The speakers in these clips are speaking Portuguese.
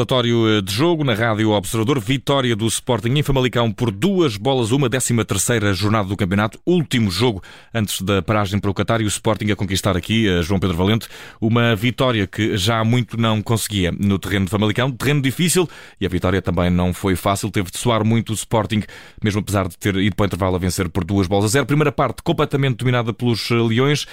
Relatório eh, de jogo na Rádio Observador. Vitória do Sporting em Famalicão por duas bolas, uma décima terceira jornada do campeonato. Último jogo antes da paragem para o Qatar e o Sporting a conquistar aqui, eh, João Pedro Valente, uma vitória que já há muito não conseguia no terreno de Famalicão. Terreno difícil e a vitória também não foi fácil. Teve de soar muito o Sporting, mesmo apesar de ter ido para o intervalo a vencer por duas bolas a zero. Primeira parte completamente dominada pelos eh, Leões.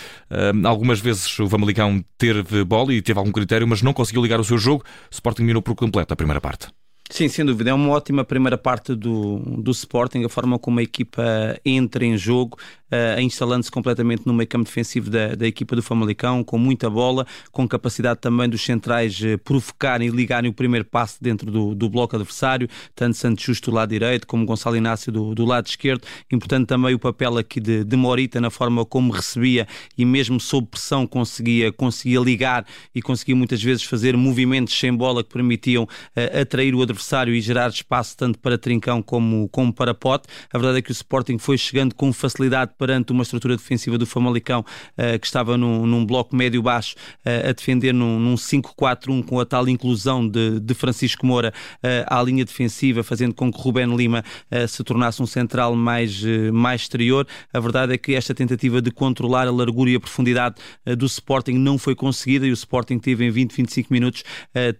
Algumas vezes o Famalicão teve bola e teve algum critério, mas não conseguiu ligar o seu jogo. Sporting minou por completo a primeira parte. Sim, sem dúvida. É uma ótima primeira parte do, do Sporting, a forma como a equipa entra em jogo, uh, instalando-se completamente no meio campo defensivo da, da equipa do Famalicão, com muita bola, com capacidade também dos centrais uh, provocarem e ligarem o primeiro passe dentro do, do bloco adversário, tanto Santos Justo do lado direito como Gonçalo Inácio do, do lado esquerdo. Importante também o papel aqui de, de Morita na forma como recebia e mesmo sob pressão conseguia, conseguia ligar e conseguia muitas vezes fazer movimentos sem bola que permitiam uh, atrair o adversário e gerar espaço tanto para Trincão como, como para Pote. A verdade é que o Sporting foi chegando com facilidade perante uma estrutura defensiva do Famalicão uh, que estava num, num bloco médio-baixo uh, a defender num, num 5-4-1 com a tal inclusão de, de Francisco Moura uh, à linha defensiva, fazendo com que Rubén Lima se tornasse um central mais, mais exterior. A verdade é que esta tentativa de controlar a largura e a profundidade do Sporting não foi conseguida e o Sporting teve em 20, 25 minutos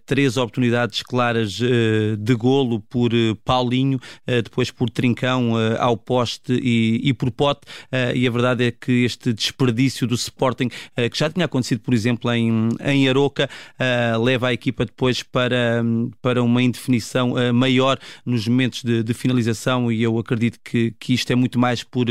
três oportunidades claras de golo por Paulinho, depois por Trincão ao poste e, e por Pote. Uh, e a verdade é que este desperdício do Sporting, uh, que já tinha acontecido, por exemplo, em, em Aroca, uh, leva a equipa depois para, para uma indefinição maior nos momentos de, de, finalização. E eu acredito que, que isto é muito mais por,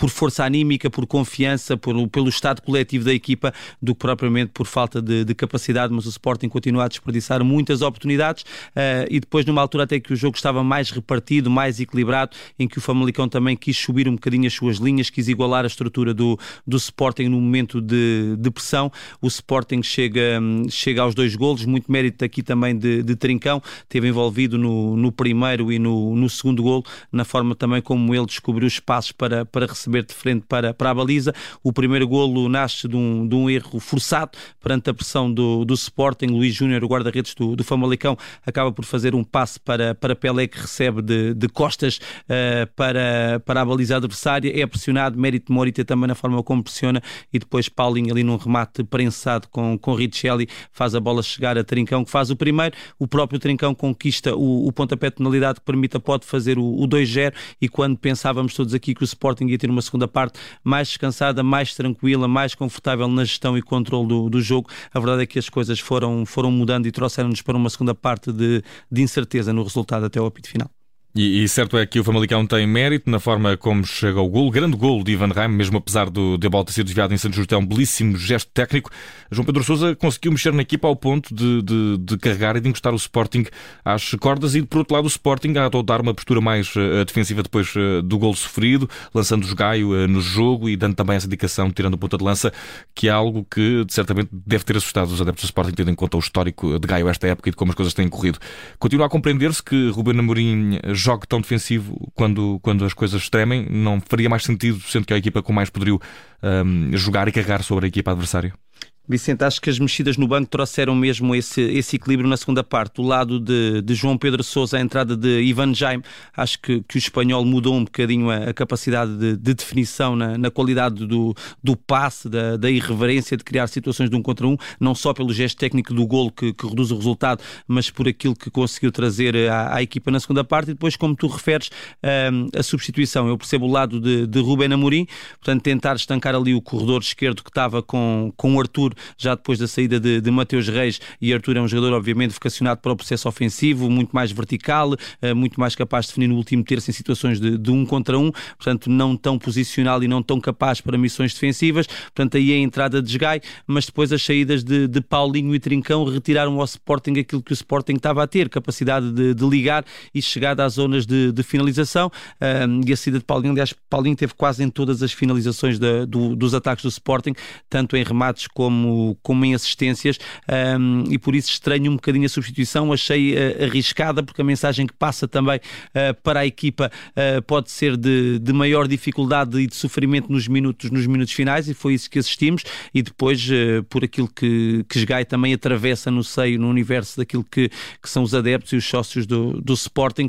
por força anímica, por confiança, por, pelo estado coletivo da equipa, do que propriamente por falta de, de capacidade, mas o Sporting continua a desperdiçar muitas oportunidades uh, e depois numa altura até que o jogo estava mais repartido, mais equilibrado, em que o Famalicão também quis subir um bocadinho as suas linhas, quis igualar a estrutura do, do Sporting no momento de, de pressão. O Sporting chega, chega aos dois golos, muito mérito aqui também de, de Trincão, teve envolvido no, no primeiro e no, no segundo golo, na forma também como ele descobriu espaços para, para receber receber de frente para, para a baliza. O primeiro golo nasce de um, de um erro forçado perante a pressão do, do Sporting. Luís Júnior, o guarda-redes do, do Famalicão, acaba por fazer um passe para, para Pelé que recebe de, de costas uh, para, para a baliza adversária. É pressionado, mérito de Morita também na forma como pressiona e depois Paulinho ali num remate prensado com, com Richelli faz a bola chegar a Trincão que faz o primeiro. O próprio Trincão conquista o, o pontapé de penalidade que permite a pode fazer o, o 2-0 e quando pensávamos todos aqui que o Sporting ia ter uma segunda parte mais descansada, mais tranquila, mais confortável na gestão e controle do, do jogo. A verdade é que as coisas foram, foram mudando e trouxeram-nos para uma segunda parte de, de incerteza no resultado até ao apito final. E, e, certo é que o Famalicão tem mérito na forma como chega ao gol. Grande gol de Ivan Reim, mesmo apesar do, de a bola ter sido desviada em Santos Justo, é um belíssimo gesto técnico. João Pedro Sousa conseguiu mexer na equipa ao ponto de, de, de, carregar e de encostar o Sporting às cordas e, por outro lado, o Sporting a adotar uma postura mais uh, defensiva depois uh, do gol sofrido, lançando os Gaio uh, no jogo e dando também essa indicação, tirando o ponta de lança, que é algo que certamente deve ter assustado os adeptos do Sporting, tendo em conta o histórico de Gaio esta época e de como as coisas têm corrido. Continua a compreender-se que Ruben Amorim jogue tão defensivo quando, quando as coisas tremem, não faria mais sentido, sendo que é a equipa com mais poderio um, jogar e carregar sobre a equipa adversária? Vicente, acho que as mexidas no banco trouxeram mesmo esse, esse equilíbrio na segunda parte. Do lado de, de João Pedro Sousa, a entrada de Ivan Jaime, acho que, que o espanhol mudou um bocadinho a, a capacidade de, de, definição na, na qualidade do, do passe, da, da, irreverência de criar situações de um contra um, não só pelo gesto técnico do golo que, que reduz o resultado, mas por aquilo que conseguiu trazer à, à equipa na segunda parte. E depois, como tu referes, um, a substituição. Eu percebo o lado de, de Rubén Amorim, portanto, tentar estancar ali o corredor esquerdo que estava com, com o Arthur já depois da saída de, de Mateus Reis, e Arthur é um jogador, obviamente, vocacionado para o processo ofensivo, muito mais vertical, eh, muito mais capaz de definir no último terço em situações de, de um contra um, portanto, não tão posicional e não tão capaz para missões defensivas. Portanto, aí é a entrada de Gai, mas depois as saídas de, de Paulinho e Trincão retiraram ao Sporting aquilo que o Sporting estava a ter, capacidade de, de ligar e chegada às zonas de, de finalização. E a saída de Paulinho, aliás, Paulinho teve quase em todas as finalizações do, dos ataques do Sporting, tanto em remates como como, em assistências um, e por isso estranho um bocadinho a substituição. Achei uh, arriscada porque a mensagem que passa também uh, para a equipa uh, pode ser de, de maior dificuldade e de sofrimento nos minutos, nos minutos finais e foi isso que assistimos e depois por aquilo que, que também atravessa no seio, no universo daquilo que, que são os adeptos e os sócios do, do Sporting,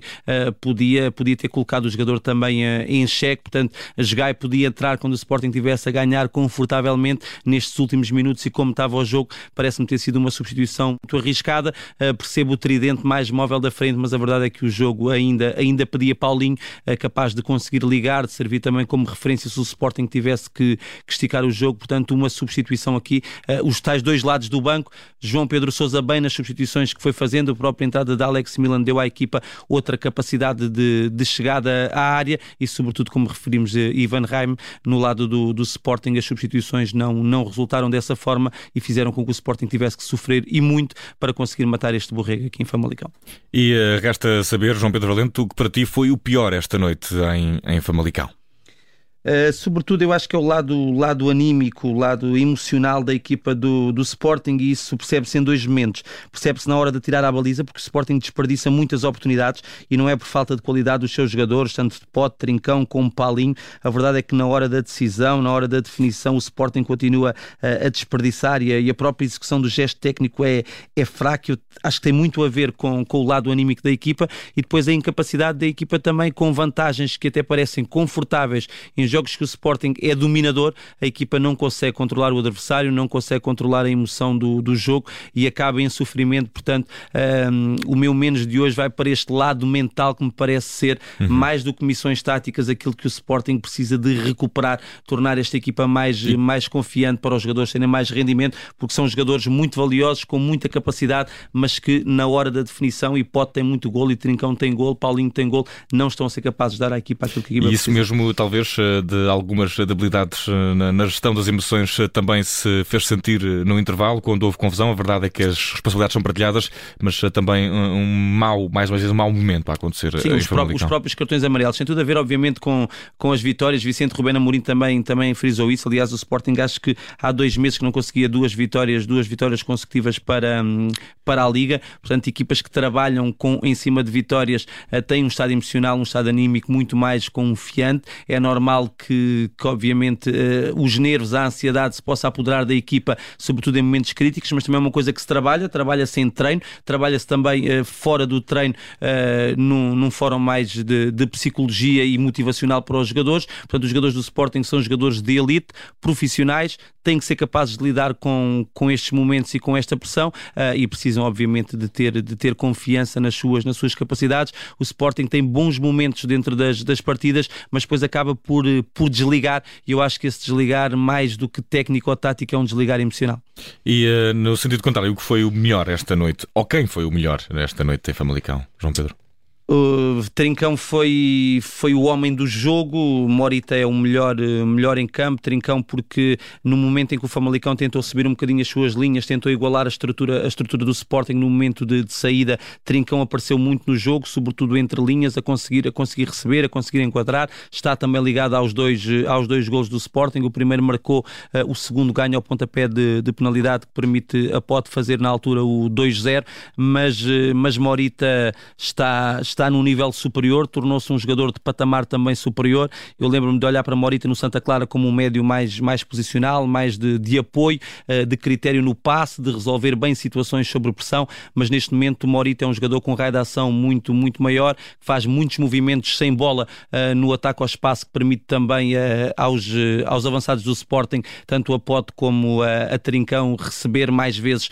podia, podia ter colocado o jogador também em xeque, portanto Sgai podia entrar quando o Sporting tivesse a ganhar confortavelmente nestes últimos minutos e como estava o jogo, parece-me ter sido uma substituição muito arriscada. Uh, percebo o tridente mais móvel da frente, mas a verdade é que o jogo ainda, ainda pedia Paulinho, uh, capaz de conseguir ligar, de servir também como referência se o Sporting tivesse que, que esticar o jogo. Portanto, uma substituição aqui. Uh, os tais dois lados do banco, João Pedro Sousa bem nas substituições que foi fazendo, a própria entrada de Alex Milan deu à equipa outra capacidade de, de chegada à área e, sobretudo, como referimos, Ivan Reim no lado do, do Sporting, as substituições não, não resultaram dessa forma e fizeram com que o Sporting tivesse que sofrer e muito para conseguir matar este borrego aqui em Famalicão. E uh, resta saber, João Pedro Valente, o que para ti foi o pior esta noite em, em Famalicão. Uh, sobretudo, eu acho que é o lado, lado anímico, o lado emocional da equipa do, do Sporting, e isso percebe-se em dois momentos. Percebe-se na hora de tirar a baliza, porque o Sporting desperdiça muitas oportunidades e não é por falta de qualidade dos seus jogadores, tanto de Pote, Trincão como Paulinho. A verdade é que na hora da decisão, na hora da definição, o Sporting continua uh, a desperdiçar e a, e a, própria execução do gesto técnico é, é fraca. Eu acho que tem muito a ver com, com o lado anímico da equipa e depois a incapacidade da equipa também com vantagens que até parecem confortáveis em jogos que o Sporting é dominador, a equipa não consegue controlar o adversário, não consegue controlar a emoção do, do jogo e acaba em sofrimento. Portanto, um, o meu menos de hoje vai para este lado mental que me parece ser uhum. mais do que missões táticas, aquilo que o Sporting precisa de recuperar, tornar esta equipa mais, e... mais confiante para os jogadores terem mais rendimento, porque são jogadores muito valiosos, com muita capacidade, mas que na hora da definição, e Pote tem muito gol, e Trincão tem gol, Paulinho tem gol, não estão a ser capazes de dar à equipa aquilo que a equipa e isso precisa. mesmo, talvez, eh, de algumas debilidades eh, na, gestão das emoções eh, também se fez sentir eh, no intervalo, quando houve confusão. A verdade é que as responsabilidades são partilhadas, mas também um mau, mais uma vez, um mau momento para acontecer. Sim, os, próprios, os próprios cartões amarelos. Tem tudo a ver, obviamente, com, com as vitórias. Vicente Rubén Amorim também, também frisou isso. Aliás, o Sporting acho que há dois meses que não conseguia duas vitórias, duas vitórias consecutivas para, hum, para a Liga. Portanto, equipas que trabalham com, em cima de vitórias têm um estado emocional, um estado anímico muito mais confiante. É normal que que, obviamente uh, os nervos, a ansiedade se possa apoderar da equipa, sobretudo em momentos críticos, mas também é uma coisa que se trabalha, trabalha-se em treino, trabalha-se também uh, fora do treino, uh, num, num fórum mais de, de, psicologia e motivacional para os jogadores. Portanto, os jogadores do Sporting são jogadores de elite, profissionais, têm que ser capazes de lidar com, com estes momentos e com esta pressão e precisam, obviamente, de ter, de ter confiança nas suas, nas suas capacidades. O Sporting tem bons momentos dentro das, das partidas, mas depois acaba por, por desligar e eu acho que esse desligar, mais do que técnico ou tático, é um desligar emocional. E uh, no sentido contrário, o que foi o melhor esta noite? Ou quem foi o melhor esta noite em Famalicão? João Pedro? Trincão foi, foi o homem do jogo, Morita é o melhor, uh, melhor em campo. Trincão, porque no momento em que o Famalicão tentou subir um bocadinho as suas linhas, tentou igualar a estrutura, a estrutura do Sporting no momento de, de saída, Trincão apareceu muito no jogo, sobretudo entre linhas, a conseguir, a conseguir receber, a conseguir enquadrar. Está também ligado aos dois, aos dois gols do Sporting. O primeiro marcou, uh, o segundo ganha ao pontapé de, de penalidade que permite a Pote fazer na altura o 2-0, mas, mas Morita está, está está num nível superior, tornou-se um jogador de patamar também superior. Eu lembro-me de olhar para Morita no Santa Clara como um médio mais, mais posicional, mais de, de apoio, eh, de critério no passe, de resolver bem situações sobre pressão, mas neste momento Morita é um jogador com raio de ação muito, muito maior, que faz muitos movimentos sem bola uh, no ataque ao espaço, que permite também uh, aos, aos avançados do Sporting, tanto a Pote como a, a Trincão, receber mais vezes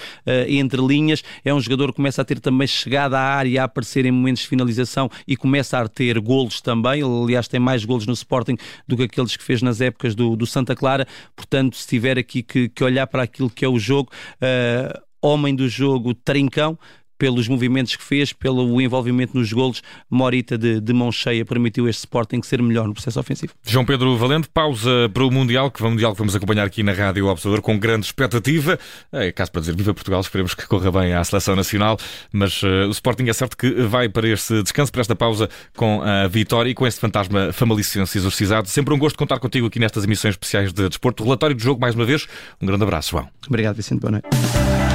entre linhas. É um jogador que começa a ter também chegada à área, a aparecer em momentos de finalização e começa a ter golos também. Ele, aliás, tem mais golos no Sporting do que aqueles que fez nas épocas do, do Santa Clara. Portanto, se tiver aqui que, que olhar para aquilo que é o jogo, uh, homem do jogo, Trincão, pelos movimentos que fez, pelo envolvimento nos golos, Morita de, de mão cheia permitiu este Sporting ser melhor no processo ofensivo. João Pedro Valente, pausa para o Mundial, que o Mundial que vamos acompanhar aqui na Rádio Observador com grande expectativa. É caso para dizer viva Portugal, esperemos que corra bem à seleção nacional, mas uh, o Sporting é certo que vai para este descanso, para esta pausa com a vitória e com este fantasma famalicense exorcizado. Sempre um gosto contar contigo aqui nestas emissões especiais de desporto. Relatório do jogo mais uma vez. Um grande abraço, João. Obrigado, Vicente. Boa noite.